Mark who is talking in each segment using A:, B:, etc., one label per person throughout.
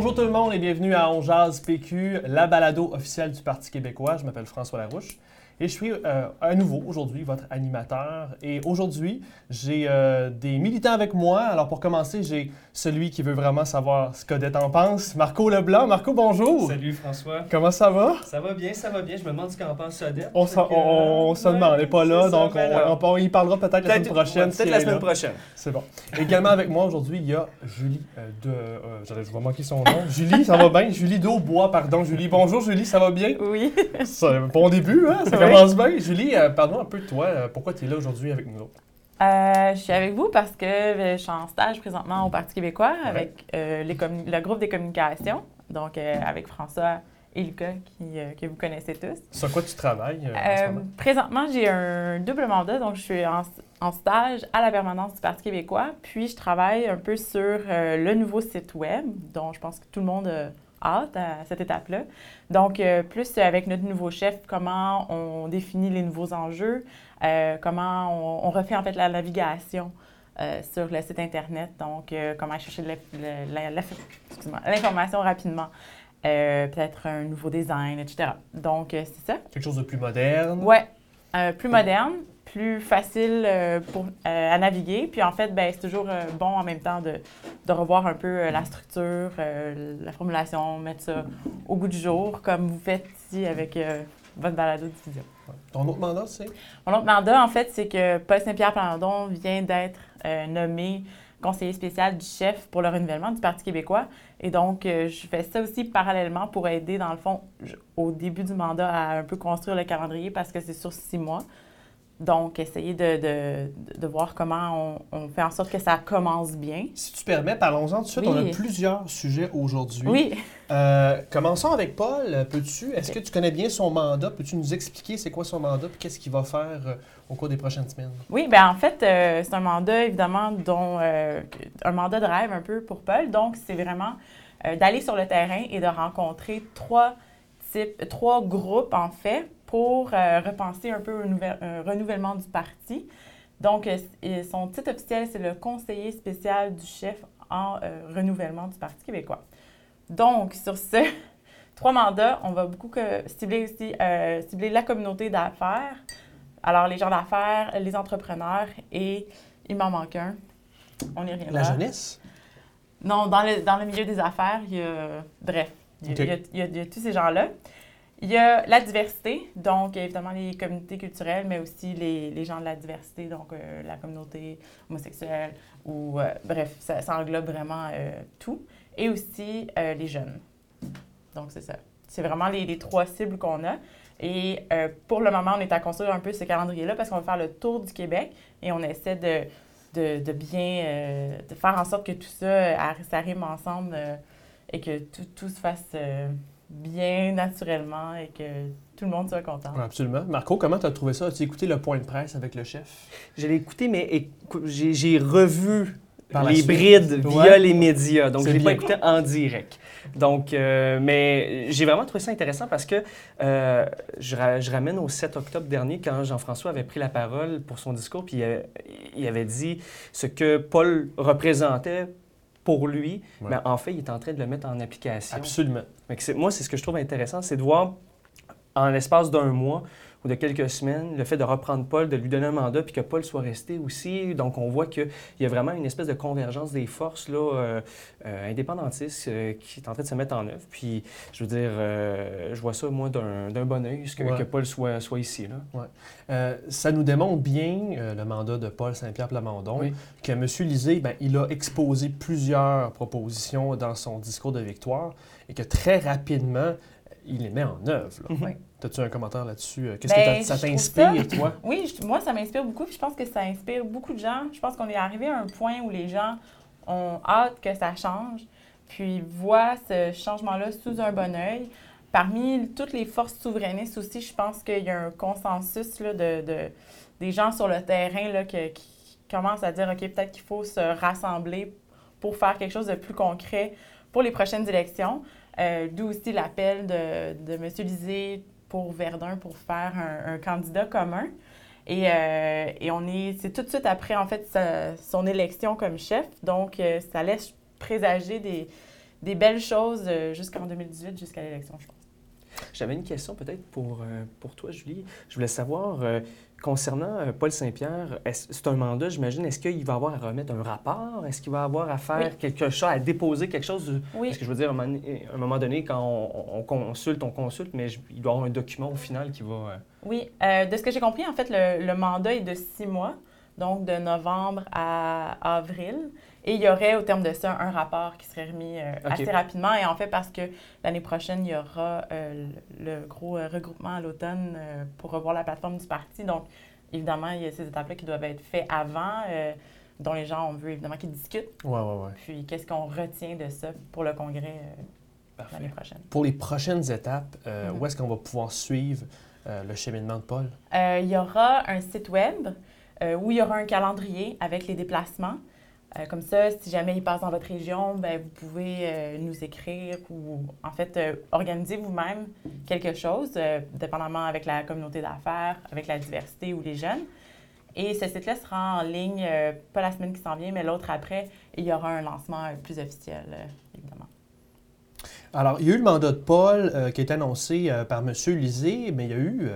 A: Bonjour tout le monde et bienvenue à On Jazz PQ, la balado officielle du Parti québécois. Je m'appelle François Larouche et je suis euh, à nouveau aujourd'hui votre animateur. Et aujourd'hui, j'ai euh, des militants avec moi. Alors pour commencer, j'ai celui qui veut vraiment savoir ce qu'Odette en pense, Marco Leblanc. Marco, bonjour.
B: Salut François.
A: Comment ça va?
B: Ça va bien, ça va bien. Je me demande ce qu'en pense Odette.
A: On,
B: que,
A: on- on
B: euh,
A: se demande, elle n'est pas là,
B: c'est ça,
A: donc
B: ben
A: on, on- on y parlera peut-être la semaine prochaine. si
B: Peut-être la semaine
A: là.
B: prochaine.
A: C'est bon. Également avec moi aujourd'hui, il y a Julie euh, de. euh, j'allais- je vais manquer son nom. Julie, ça va bien? Julie d'Aubois, pardon. Julie, bonjour Julie, ça va bien?
C: Oui.
A: Ça, bon début, hein? Ça. Commence bien. Julie, euh, parle-nous un peu de toi. euh, pourquoi tu es là aujourd'hui avec nous autres?
C: Euh, je suis avec vous parce que euh, je suis en stage présentement au Parti québécois avec les le groupe des communications, donc avec François et Lucas qui, que vous connaissez tous.
A: Sur quoi tu travailles en ce moment?
C: présentement, j'ai un double mandat, donc je suis en, en stage à la permanence du Parti québécois, puis je travaille un peu sur le nouveau site web, dont je pense que tout le monde hâte à cette étape-là. Donc, euh, plus avec notre nouveau chef, comment on définit les nouveaux enjeux, euh, comment on, on refait en fait la navigation euh, sur le site Internet, donc comment chercher l'information rapidement. Peut-être un nouveau design, etc. Donc, c'est ça.
A: Quelque chose de plus moderne.
C: Ouais, euh, plus moderne, plus facile euh, pour, euh, à naviguer. Puis en fait, ben, c'est toujours euh, bon en même temps de, de revoir un peu la structure, la formulation, mettre ça au goût du jour, comme vous faites ici avec votre balado de diffusion.
A: Ton autre mandat, c'est?
C: Mon autre mandat, en fait, c'est que Paul Saint-Pierre Plamondon vient d'être nommé conseiller spécial du chef pour le renouvellement du Parti québécois. Et donc, je fais ça aussi parallèlement pour aider, dans le fond, au début du mandat, à un peu construire le calendrier parce que c'est sur six mois. Donc, essayer de, de- de voir comment on, on fait en sorte que ça commence bien.
A: Si tu permets, parlons-en tout de suite.
C: Oui.
A: On a plusieurs sujets aujourd'hui.
C: Oui.
A: Euh, commençons avec Paul. Peux-tu, est-ce que tu connais bien son mandat? Peux-tu nous expliquer c'est quoi son mandat et qu'est-ce qu'il va faire euh, au cours des prochaines semaines?
C: Oui, bien en fait, euh, c'est un mandat évidemment dont un mandat de rêve un peu pour Paul. Donc, c'est vraiment d'aller sur le terrain et de rencontrer trois types, trois groupes en fait pour euh, repenser un peu un, nouvel- un renouvellement du parti. Donc, euh, son titre officiel, c'est le conseiller spécial du chef en euh, renouvellement du Parti québécois. Donc, sur ce trois mandats, on va beaucoup que- cibler aussi euh, cibler la communauté d'affaires, alors, les gens d'affaires, les entrepreneurs et il m'en manque un. On y reviendra.
A: La jeunesse?
C: Non, dans le, dans le milieu des affaires, il y a. Bref, il y a,
A: Ok.
C: il y a- il y a- il y a tous ces gens-là. Il y a la diversité, donc évidemment les communautés culturelles, mais aussi les, gens de la diversité, donc euh, la communauté homosexuelle, ou euh, bref, ça, ça englobe vraiment euh, tout. Et aussi les jeunes. Donc c'est ça. C'est vraiment les, trois cibles qu'on a. Et pour le moment, on est à construire un peu ce calendrier-là parce qu'on va faire le tour du Québec et on essaie de, de, bien de faire en sorte que tout ça s'arrime ensemble et que tout, tout se fasse bien naturellement et que tout le monde soit content.
A: Absolument. Marco, comment tu as trouvé ça? As-tu écouté le point de presse avec le chef?
B: Je l'ai écouté, mais j'ai revu
A: Par
B: les
A: suite.
B: brides via les médias. Donc, je l'ai pas écouté en direct. Donc, euh, mais j'ai vraiment trouvé ça intéressant parce que euh, je, ra- je ramène au 7 octobre dernier, quand Jean-François avait pris la parole pour son discours, puis euh, il avait dit ce que Paul représentait pour lui,
A: Ouais.
B: mais en fait, il est en train de le mettre en application.
A: Absolument.
B: C'est- moi, c'est ce que je trouve intéressant, c'est de voir en l'espace d'un mois ou de quelques semaines, le fait de reprendre Paul, de lui donner un mandat, puis que Paul soit resté aussi. Donc, on voit qu'il y a vraiment une espèce de convergence des forces là, euh, euh, indépendantistes euh, qui est en train de se mettre en œuvre. Puis, je veux dire, je vois ça, moi, d'un bon oeil, que,
A: Ouais.
B: que Paul soit, soit ici. Là.
A: Ça nous démontre bien, le mandat de Paul Saint-Pierre Plamondon,
B: Oui.
A: que M. Lisée, ben, il a exposé plusieurs propositions dans son discours de victoire et que très rapidement, il les met en œuvre. là.
B: Mhm.
C: Oui.
A: As-tu un commentaire là-dessus? Euh, Qu'est-ce
C: Ben,
A: que ça- ça t'inspire, toi?
C: Oui, je- moi, ça m'inspire beaucoup. puis Je pense que ça inspire beaucoup de gens. Je pense qu'on est arrivé à un point où les gens ont hâte que ça change, puis voient ce changement-là sous un bon œil. Parmi toutes les forces souverainistes aussi, je pense qu'il y a un consensus là, de, de- des gens sur le terrain là, que- qui commencent à dire, OK, peut-être qu'il faut se rassembler pour faire quelque chose de plus concret pour les prochaines élections. Euh, D'où aussi l'appel de, de M. Lisée pour Verdun pour faire un, candidat commun. Et, euh, et on est, c'est tout de suite après, en fait, son élection comme chef. Donc, euh, ça laisse présager des, des belles choses euh, jusqu'en 2018, jusqu'à l'élection, je pense.
B: J'avais une question peut-être pour, euh, pour toi, Julie. Je voulais savoir, euh, concernant euh, Paul Saint-Pierre, c'est un mandat, j'imagine, est-ce qu'il va avoir à remettre un rapport? Est-ce qu'il va avoir à faire
C: Oui.
B: quelque chose, à déposer quelque chose?
C: Oui.
B: Parce que je veux dire, à un moment donné, quand on, on consulte, on consulte, mais je- il doit y avoir un document au final qui va...
C: Oui, euh, de ce que j'ai compris, en fait, le, le mandat est de six mois, donc de novembre à avril. Et il y aurait, au terme de ça, un rapport qui serait remis euh, assez rapidement. Et en fait, parce que l'année prochaine, il y aura euh, le le gros euh, regroupement à l'automne euh, pour revoir la plateforme du parti. Donc, évidemment, il y a ces étapes-là qui doivent être faites avant, euh, dont les gens, on veut évidemment qu'ils discutent.
A: Ouais, ouais, ouais.
C: Puis, qu'est-ce qu'on retient de ça pour le congrès euh, l'année prochaine?
A: Pour les prochaines étapes, euh,
C: Mhm.
A: où est-ce qu'on va pouvoir suivre euh, le cheminement de Paul?
C: Euh, il y aura un site web euh, où il y aura un calendrier avec les déplacements. Euh, comme ça, si jamais il passe dans votre région, ben, vous pouvez euh, nous écrire ou en fait euh, organiser vous-même quelque chose, dépendamment avec la communauté d'affaires, avec la diversité ou les jeunes. Et ce site-là sera en ligne, pas la semaine qui s'en vient, mais l'autre après, et il y aura un lancement plus officiel, évidemment.
A: Alors, il y a eu le mandat de Paul qui été annoncé par M. Lisée, mais il y a eu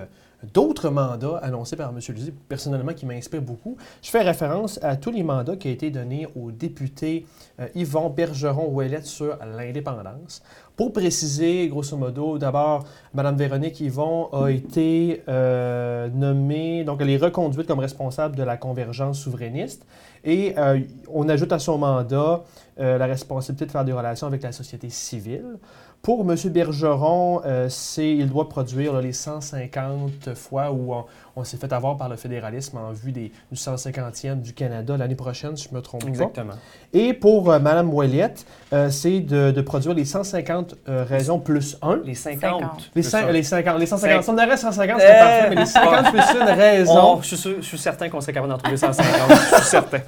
A: d'autres mandats annoncés par M. Lisée, personnellement, qui m'inspirent beaucoup. Je fais référence à tous les mandats qui ont été donnés au député euh, Yvon Bergeron-Ouellette sur l'indépendance. Pour préciser, grosso modo, d'abord, Mme Véronique Yvon a été euh, nommée, donc elle est reconduite comme responsable de la convergence souverainiste. Et euh, on ajoute à son mandat la responsabilité de faire des relations avec la société civile. Pour M. Bergeron, euh, c'est, il doit produire là, les 150 fois où on, on s'est fait avoir par le fédéralisme en vue des, du 150e du Canada l'année prochaine, si je ne me trompe pas.
B: Exactement.
A: Et pour euh, Mme Ouellette, euh, c'est de, de produire les 150 euh, raisons plus 1.
B: Les 50.
C: 50.
A: Les,
B: plus
A: cin-
B: un.
A: les 50, les 150. Si on aurait 150, c'est
B: Euh,
A: parfait, mais les 50 plus une raison.
B: Oh, je, suis sûr- je suis certain qu'on serait capable d'en trouver 150. je suis certain.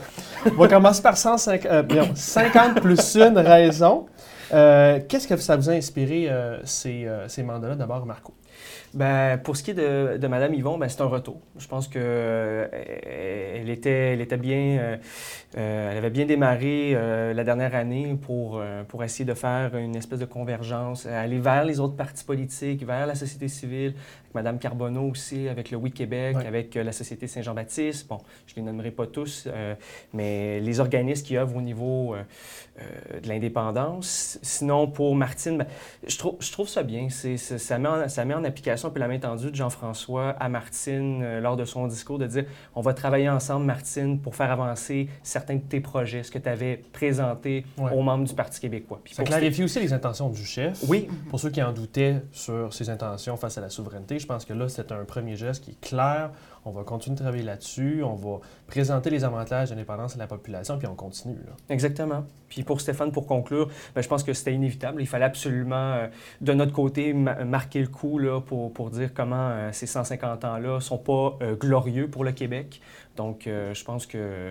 A: On va commencer par 150, euh, non, 50 plus une raison. Euh, Qu'est-ce que ça vous a inspiré, euh, ces, euh, ces mandats-là, d'abord, Marco?
B: Ben, pour ce qui est de, de Mme Yvon, ben, c'est un retour. Je pense que euh, elle était, elle était bien, elle avait bien démarré la dernière année pour, pour essayer de faire une espèce de convergence, aller vers les autres partis politiques, vers la société civile, Mme Carbonneau aussi, avec le Oui Québec,
A: Ouais.
B: avec euh, la Société Saint-Jean-Baptiste. Bon, je ne les nommerai pas tous, euh, mais les organismes qui œuvrent au niveau euh, de l'indépendance. Sinon, pour Martine, ben, je, trouve, je trouve ça bien. C'est, ça, met en, ça met en application un peu la main tendue de Jean-François à Martine euh, lors de son discours, de dire on va travailler ensemble, Martine, pour faire avancer certains de tes projets, ce que tu avais présenté
A: Ouais.
B: aux membres du Parti québécois. Puis
A: Ça clarifie aussi les intentions du chef.
B: Oui,
A: Pour ceux qui en doutaient sur ses intentions face à la souveraineté, je pense que là, c'est un premier geste qui est clair. On va continuer de travailler là-dessus. On va présenter les avantages de l'indépendance à la population, puis on continue. là.
B: Exactement. Puis pour Stéphane, pour conclure, ben, je pense que c'était inévitable. Il fallait absolument, euh, de notre côté, ma- marquer le coup là, pour, pour dire comment euh, ces 150 ans-là ne sont pas euh, glorieux pour le Québec. Donc, je pense que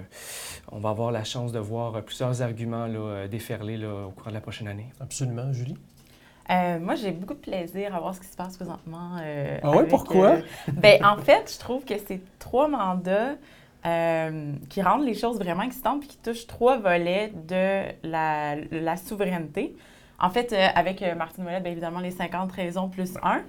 B: on va avoir la chance de voir plusieurs arguments là, déferler là, au cours de la prochaine année.
A: Absolument, Julie.
C: Euh, moi, j'ai beaucoup de plaisir à voir ce qui se passe présentement. euh,
A: Ah ouais,
C: avec,
A: pourquoi?
C: euh, ben, en fait, je trouve que c'est trois mandats euh, qui rendent les choses vraiment excitantes puis qui touchent trois volets de la, la souveraineté. En fait, avec Martine Ouellet, bien évidemment, les 50 raisons plus un,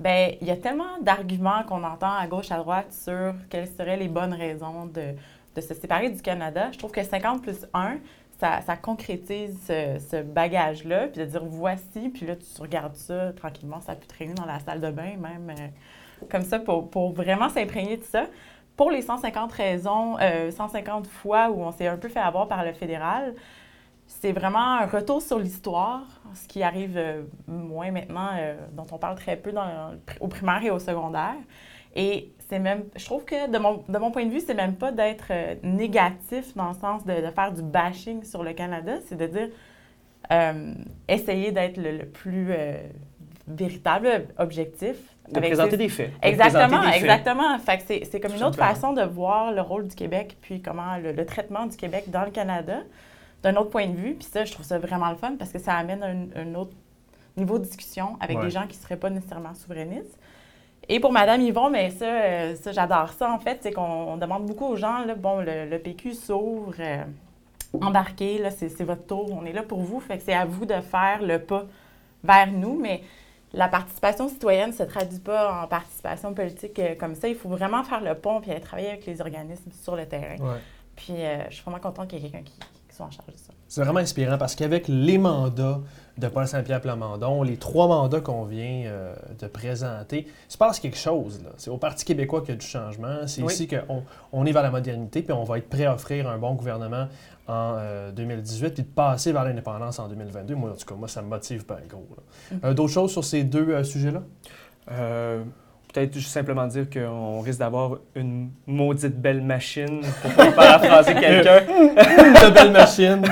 C: ben, il y a tellement d'arguments qu'on entend à gauche, à droite sur quelles seraient les bonnes raisons de, de se séparer du Canada. Je trouve que 50 plus 1, ça, concrétise ce, bagage-là, puis de dire voici, puis là, tu regardes ça tranquillement, ça peut traîner dans la salle de bain, même euh, comme ça, pour, pour vraiment s'imprégner de ça. Pour les 150 raisons, euh, 150 fois où on s'est un peu fait avoir par le fédéral, c'est vraiment un retour sur l'histoire, ce qui arrive euh, moins maintenant, euh, dont on parle très peu au primaire et au secondaire. Et c'est même, je trouve que de mon, de mon point de vue, c'est même pas d'être euh, négatif dans le sens de, de faire du bashing sur le Canada, c'est de dire euh, essayer d'être le, le plus euh, véritable, objectif.
B: De
C: avec
B: présenter
C: ses-
B: des faits.
C: Exactement,
B: des faits.
C: exactement. Fait que c'est, c'est comme
B: Tout
C: une autre
B: simplement.
C: façon de voir le rôle du Québec, puis comment le, le traitement du Québec dans le Canada, d'un autre point de vue. Puis ça, je trouve ça vraiment le fun parce que ça amène un, un autre niveau de discussion avec
A: Ouais.
C: des gens qui ne seraient pas nécessairement souverainistes. Et pour Madame Yvon, mais ça, euh, ça j'adore ça en fait, c'est qu'on on demande beaucoup aux gens, là, bon, le, le PQ s'ouvre euh, embarquez, là, c'est votre tour, on est là pour vous. Fait que c'est à vous de faire le pas vers nous, mais la participation citoyenne ne se traduit pas en participation politique euh, comme ça. Il faut vraiment faire le pont puis aller travailler avec les organismes sur le terrain.
A: Ouais.
C: Puis je suis vraiment contente qu'il y ait quelqu'un qui, qui soit en charge de ça.
A: C'est vraiment inspirant parce qu'avec les mandats de Paul Saint-Pierre Plamondon, les trois mandats qu'on vient euh, de présenter, il se passe quelque chose. C'est au Parti québécois qu'il y a du changement. C'est
B: Oui.
A: ici qu'on on est vers la modernité, puis on va être prêt à offrir un bon gouvernement en euh, 2018, puis de passer vers l'indépendance en 2022. Moi, en tout cas, moi, ça me motive pas gros. là. Euh, D'autres choses sur ces deux euh, sujets-là?
B: Peut-être juste simplement dire qu'on risque d'avoir une maudite belle machine pour paraphraser quelqu'un.
A: de belle machine.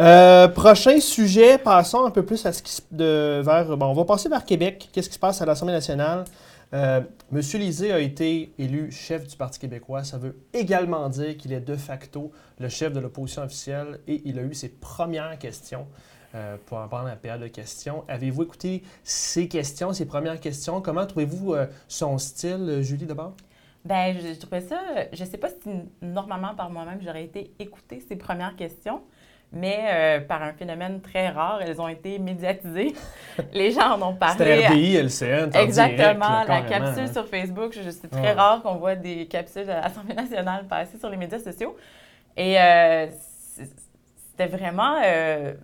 A: Euh, prochain sujet, passons un peu plus de, vers. Bon, on va passer vers Québec. Qu'est-ce qui se passe à l'Assemblée nationale? Euh, Monsieur Lisée a été élu chef du Parti québécois. Ça veut également dire qu'il est de facto le chef de l'opposition officielle et il a eu ses premières questions euh, pour en prendre la période de questions. Avez-vous écouté ses questions, ses premières questions? Comment trouvez-vous euh, son style, euh, Julie, d'abord?
C: Ben, je, je trouvais ça, je sais pas si normalement par moi-même j'aurais été écouter ces premières questions, mais euh, par un phénomène très rare, elles ont été médiatisées. Les gens en ont parlé.
A: C'était RDI, LCN, en
C: Exactement,
A: direct, là,
C: la capsule
A: hein.
C: sur Facebook. C'est très
A: Ouais.
C: rare qu'on voit des capsules de l'Assemblée nationale passer sur les médias sociaux. Et euh, c'était vraiment euh,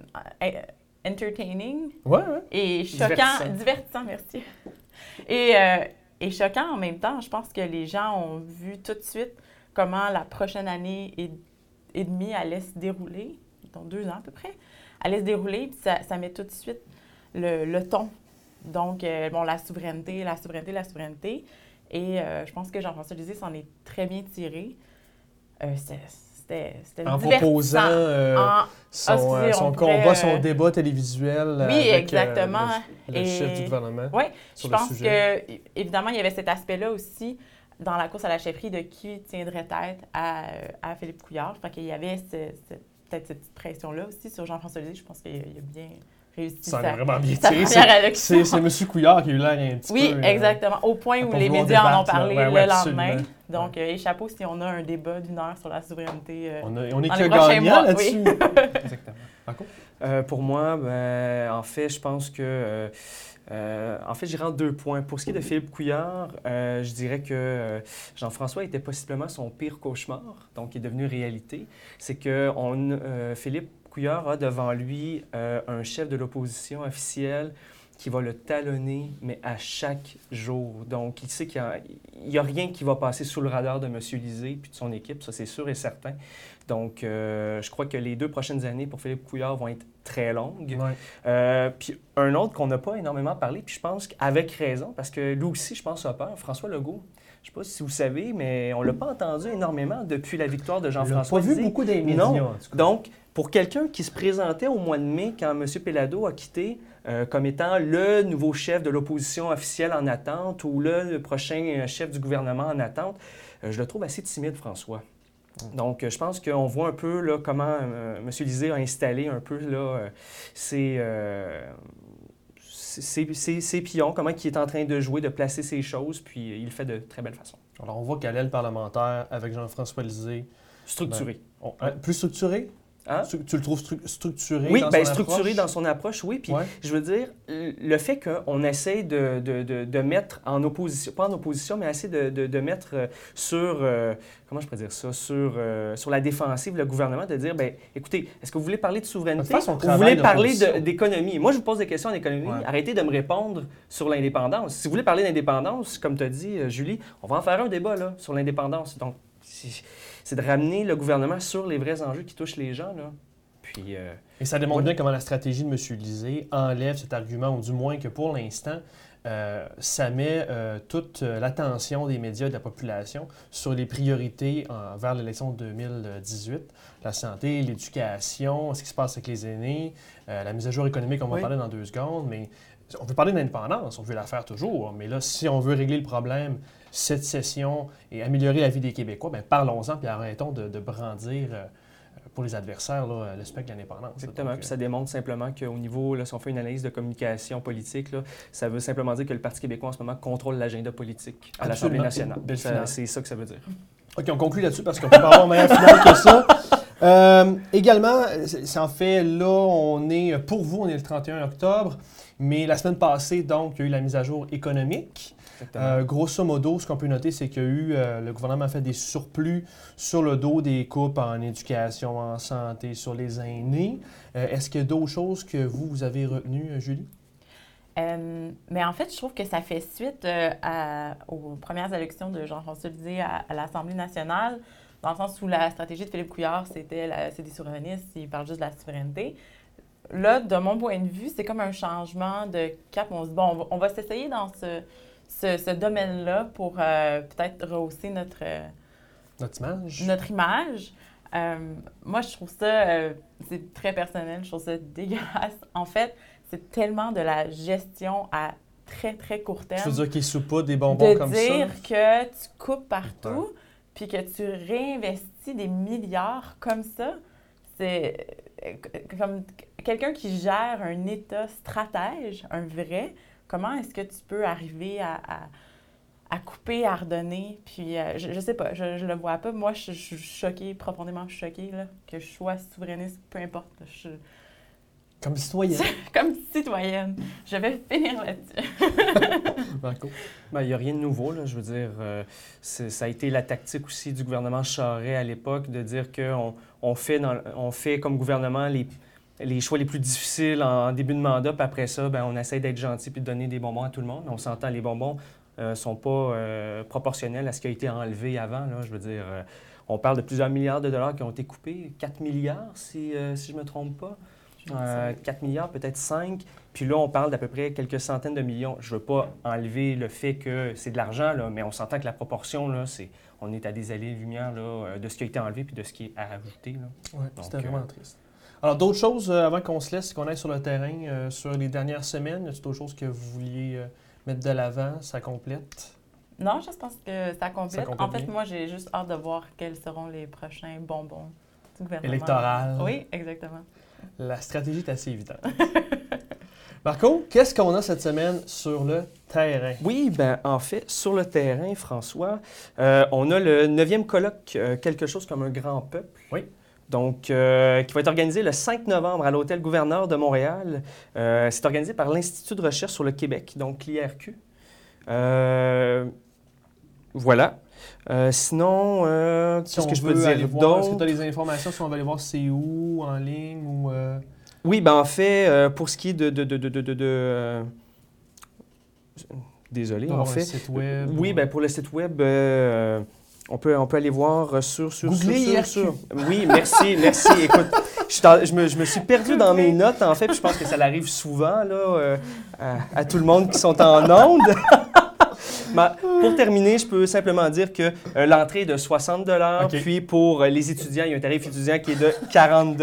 C: en- entertaining
A: Ouais, ouais.
C: et choquant,
B: Divertissant.
C: divertissant, merci. Et, euh, et choquant en même temps. Je pense que les gens ont vu tout de suite comment la prochaine année et, et demie allait se dérouler, dans deux ans à peu près, allait se dérouler, puis ça, ça met tout de suite le, le ton. Donc, euh, bon, la souveraineté, la souveraineté, la souveraineté. Et euh, je pense que Jean-François Lisée s'en est très bien tiré. Euh, c'était-
A: En proposant euh,
C: En-
A: son,
C: excusez,
A: euh, son
C: pourrait,
A: combat,
C: euh,
A: son débat télévisuel
C: Oui,
A: avec euh, le, le
C: Et-
A: chef du gouvernement.
C: Oui, je pense
A: sujet.
C: que, évidemment, il y avait cet aspect-là aussi dans la course à la chefferie de qui tiendrait tête à, euh, à Philippe Couillard. Je crois qu'il y avait ce- ce- peut-être cette petite pression-là aussi sur Jean-François Lisée. Je pense qu'il il a bien réussi
A: Ça a vraiment bien C'est- M. Couillard qui a eu l'air un petit
C: Oui,
A: peu... euh,
C: exactement. Au point où les médias en ont parlé
A: Ouais,
C: le
A: ouais,
C: lendemain. Donc, euh, et chapeau si on a un débat d'une heure sur la souveraineté. euh,
A: on, a- on est
C: dans
A: que gagnant là-dessus.
B: Exactement.
A: Marco?
B: Euh, pour moi, ben, en fait, je pense que. euh, euh, en fait, j'irai en deux points. Pour ce qui est de Philippe Couillard, euh, je dirais que euh, Jean-François était possiblement son pire cauchemar, donc il est devenu réalité. C'est que on, euh, Philippe Couillard a devant lui euh, un chef de l'opposition officielle qui va le talonner, mais à chaque jour. Donc, il sait qu'il n'y a, rien qui va passer sous le radar de M. Lisée puis de son équipe, ça c'est sûr et certain. Donc, euh, je crois que les deux prochaines années pour Philippe Couillard vont être très longues.
A: Ouais.
B: Euh, puis un autre qu'on n'a pas énormément parlé, puis je pense qu'avec raison, parce que lui aussi, je pense, a peur, François Legault. Je ne sais pas si vous savez, mais on ne l'a pas entendu énormément depuis la victoire de
A: On l'a
B: Jean-François
A: pas vu beaucoup des médias,
B: Non.
A: en tout cas.
B: Donc, pour quelqu'un qui se présentait au mois de mai, quand M. Pellado a quitté, euh, comme étant le nouveau chef de l'opposition officielle en attente ou le, le prochain euh, chef du gouvernement en attente, euh, je le trouve assez timide, François. Donc, je pense qu'on voit un peu là, comment euh, M. Lisée a installé un peu là, ses, ses, ses- ses pions, comment il est en train de jouer, de placer ses choses, puis il le fait de très belle façon.
A: Alors, on voit qu'à l'aile parlementaire, avec Jean-François Lisée,
B: Structuré.
A: on- hein, plus structuré?
B: Hein?
A: Tu, tu le trouves stru- structuré
B: Oui,
A: dans
B: ben,
A: son
B: structuré
A: approche?
B: dans son approche, oui. Puis
A: Ouais.
B: je veux dire, le fait qu'on essaie de, de, de, de mettre en opposition, pas en opposition, mais essayer de, mettre euh, sur, euh, comment je pourrais dire ça, sur, euh, sur la défensive le gouvernement, de dire, ben, écoutez, est-ce que vous voulez parler de souveraineté? Ou vous voulez parler d'économie? Moi, je vous pose des questions en économie.
A: Ouais.
B: Arrêtez de me répondre sur l'indépendance. Si vous voulez parler d'indépendance, comme tu as dit, Julie, on va en faire un débat là, sur l'indépendance. Donc, c'est de ramener le gouvernement sur les vrais enjeux qui touchent les gens. Là. Puis, euh,
A: Et ça démontre
B: Ouais.
A: bien comment la stratégie de M. Lisée enlève cet argument, ou du moins que pour l'instant, euh, ça met euh, toute l'attention des médias et de la population sur les priorités en- vers l'élection de 2018. La santé, l'éducation, ce qui se passe avec les aînés, la mise à jour économique, on va en parler dans deux secondes, mais on veut parler d'indépendance, on veut la faire toujours, mais là, si on veut régler le problème cette session et améliorer la vie des Québécois, ben parlons-en puis arrêtons de, de brandir euh, pour les adversaires là, le spectre de l'indépendance.
B: Exactement.
A: Donc,
B: Puis ça démontre simplement qu'au niveau, là, si on fait une analyse de communication politique, là, ça veut simplement dire que le Parti québécois en ce moment contrôle l'agenda politique à l'Assemblée nationale. C'est ça que ça veut dire.
A: OK, on conclut là-dessus parce qu'on peut pas avoir une meilleure finale que ça. Euh, également, c'est en fait là, on est, pour vous, on est le 31 octobre, mais la semaine passée, donc, il y a eu la mise à jour économique. Euh, grosso modo, ce qu'on peut noter, c'est qu'il y a eu, euh, le gouvernement a fait des surplus sur le dos des coupes en éducation, en santé, sur les aînés. Euh, Est-ce qu'il y a d'autres choses que vous, vous avez retenues, Julie?
C: Euh, mais en fait, je trouve que ça fait suite euh, à- aux premières élections de Jean-François Lisée à, à l'Assemblée nationale, dans le sens où la stratégie de Philippe Couillard, c'était des souverainistes, il parle juste de la souveraineté. Là, de mon point de vue, c'est comme un changement de cap. On se dit, bon, on va, s'essayer dans ce, ce, ce domaine-là pour euh, peut-être rehausser notre, euh,
A: Notre image?
C: notre image. Euh, moi, je trouve ça, euh, c'est très personnel, je trouve ça dégueulasse. En fait, c'est tellement de la gestion à très, très court terme.
A: Je veux dire soupent pas des bonbons
C: de
A: comme
C: dire
A: ça.
C: que tu coupes partout, puis que tu réinvestis des milliards comme ça. C'est euh, comme quelqu'un qui gère un État stratège, un vrai. Comment est-ce que tu peux arriver à, à- couper, à redonner? Puis, euh, je, je sais pas, je, je le vois pas. Moi, je, suis choquée, profondément choquée, là, que je sois souverainiste, peu importe. Je
A: Comme citoyen.
C: comme citoyenne. Je vais finir là-dessus.
A: Marco.
B: Ben, Il n'y a rien de nouveau, là, je veux dire. euh, ça a été la tactique aussi du gouvernement Charest à l'époque de dire qu'on on fait, dans- on fait comme gouvernement les, les choix les plus difficiles en, en début de mandat, puis après ça, ben, on essaie d'être gentil puis de donner des bonbons à tout le monde. On s'entend, les bonbons ne sont pas euh, proportionnels à ce qui a été enlevé avant. Là, je veux dire, euh, on parle de plusieurs milliards de dollars qui ont été coupés, 4 milliards si, euh, si je ne me trompe pas. Euh, 4 milliards, peut-être 5. Puis là, on parle d'à peu près quelques centaines de millions. Je ne veux pas enlever le fait que c'est de l'argent, là, mais on s'entend que la proportion, là, c'est, on est à des allées-lumière là, euh, de ce qui a été enlevé puis de ce qui est à ajouter. Là.
A: Ouais,
B: Donc,
A: c'était
B: euh,
A: vraiment triste. Alors, d'autres choses euh, avant qu'on se laisse, qu'on aille sur le terrain euh, sur les dernières semaines, y a d'autres choses que vous vouliez euh, mettre de l'avant, ça complète?
C: Non, je pense que ça complète.
A: Ça complète
C: en fait,
A: bien?
C: moi, j'ai juste hâte de voir quels seront les prochains bonbons du gouvernement.
A: Électoral.
C: Oui, exactement.
A: La stratégie est assez évidente. Marco, qu'est-ce qu'on a cette semaine sur le terrain?
B: Oui, ben en fait, sur le terrain, François, euh, on a le 9e colloque euh, Quelque chose comme un grand peuple.
A: Oui.
B: Donc, euh, qui va être organisé le 5 novembre à l'Hôtel Gouverneur de Montréal. C'est organisé par l'Institut de recherche sur le Québec, donc l'IRQ. Voilà. Euh, sinon, euh,
A: Si
B: qu'est-ce
A: on
B: que je peux dire
A: voir, Est-ce que tu
B: d'autre?
A: as les informations si on veut aller voir c'est où, en ligne ou... euh,
B: Oui, ben en fait, pour ce qui est de... de, de, de, de, Désolé, en fait.
A: site web?
B: Oui,
A: ou-
B: ben pour le site web, on, peut, on peut aller voir sur... sur, sur,
A: Googlez
B: sur, sur- Oui, merci, merci. Écoute, je, me, je me suis perdu dans mes notes, en fait, puis je pense que ça arrive souvent là, à, à tout le monde qui sont en onde. Ben, pour terminer, je peux simplement dire que euh, l'entrée est de 60
A: OK.
B: puis pour euh, les étudiants, il y a un tarif étudiant qui est de 40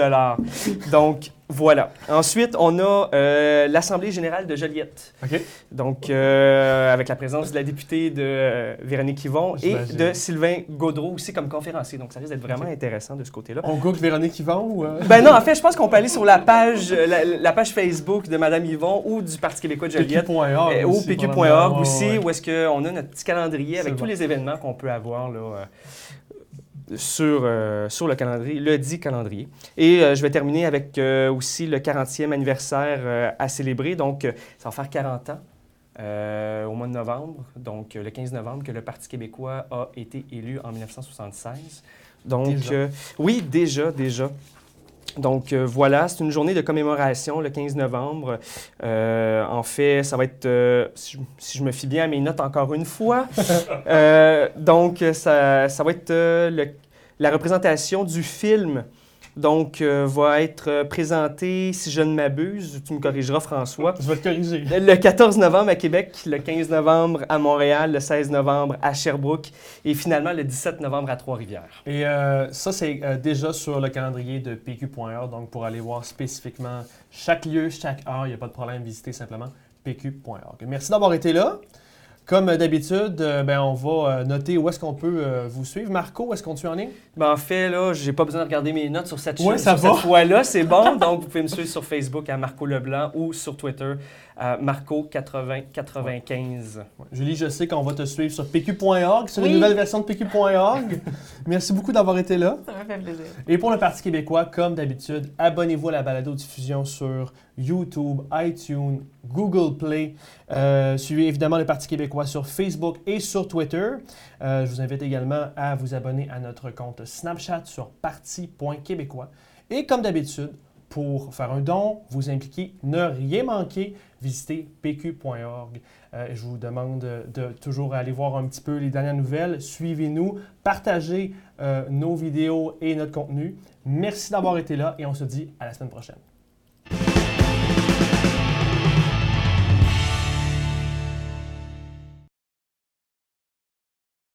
B: Donc, voilà. Ensuite, on a euh, l'Assemblée générale de Joliette.
A: OK.
B: Donc, euh, avec la présence de la députée de euh, Véronique Yvon et de Sylvain Gaudreau aussi comme conférencier. Donc, ça risque d'être vraiment intéressant de ce côté-là.
A: On google Véronique Yvon ou...
B: Ben non, en fait, je pense qu'on peut aller sur la page, la, la page Facebook de Madame Yvon ou du Parti québécois de Joliette.
A: PQ.org
B: ou
A: aussi,
B: pq.org aussi,
A: Ouais, ouais.
B: où est-ce qu'on a notre petit calendrier avec tous les événements qu'on peut avoir là, euh, sur, euh, sur le calendrier, le dit calendrier. Et euh, je vais terminer avec euh, aussi le 40e anniversaire à célébrer. Donc, ça va faire 40 ans au mois de novembre, donc le 15 novembre, que le Parti québécois a été élu en 1976. Donc,
A: Déjà.
B: oui, déjà, déjà. Donc euh, voilà, c'est une journée de commémoration le 15 novembre. Euh, en fait, ça va être, euh, si, je, si je me fie bien à mes notes encore une fois, donc ça, ça va être le- la représentation du film. Donc, euh, va être euh, présenté, si je ne m'abuse, tu me corrigeras François,
A: Je vais te corriger.
B: le 14 novembre à Québec, le 15 novembre à Montréal, le 16 novembre à Sherbrooke et finalement le 17 novembre à Trois-Rivières.
A: Et euh, ça, c'est euh, déjà sur le calendrier de PQ.org. Donc, pour aller voir spécifiquement chaque lieu, chaque heure, il n'y a pas de problème, visitez simplement PQ.org. Merci d'avoir été là. Comme d'habitude, euh, ben, on va euh, noter où est-ce qu'on peut euh, vous suivre. Marco, est-ce qu'on suit en ligne?
B: Ben, en fait, là, j'ai pas besoin de regarder mes notes sur cette,
A: Ouais,
B: sur
A: ça
B: cette
A: va.
B: fois-là. C'est bon. Donc, vous pouvez me suivre sur Facebook à Marco Leblanc ou sur Twitter à Marco8095.
A: Julie, je sais qu'on va te suivre sur pq.org.
C: Oui.
A: une nouvelle version de pq.org. Merci beaucoup d'avoir été là.
C: Ça me fait plaisir.
A: Et pour le Parti québécois, comme d'habitude, abonnez-vous à la balado-diffusion sur YouTube, iTunes, Google Play. Euh, suivez évidemment le Parti québécois sur Facebook et sur Twitter. Euh, je vous invite également à vous abonner à notre compte Snapchat sur parti.québécois. Et comme d'habitude, pour faire un don, vous impliquer, ne rien manquer, visitez pq.org. Euh, je vous demande de toujours aller voir un petit peu les dernières nouvelles. Suivez-nous, partagez euh, nos vidéos et notre contenu. Merci d'avoir été là et on se dit à la semaine prochaine.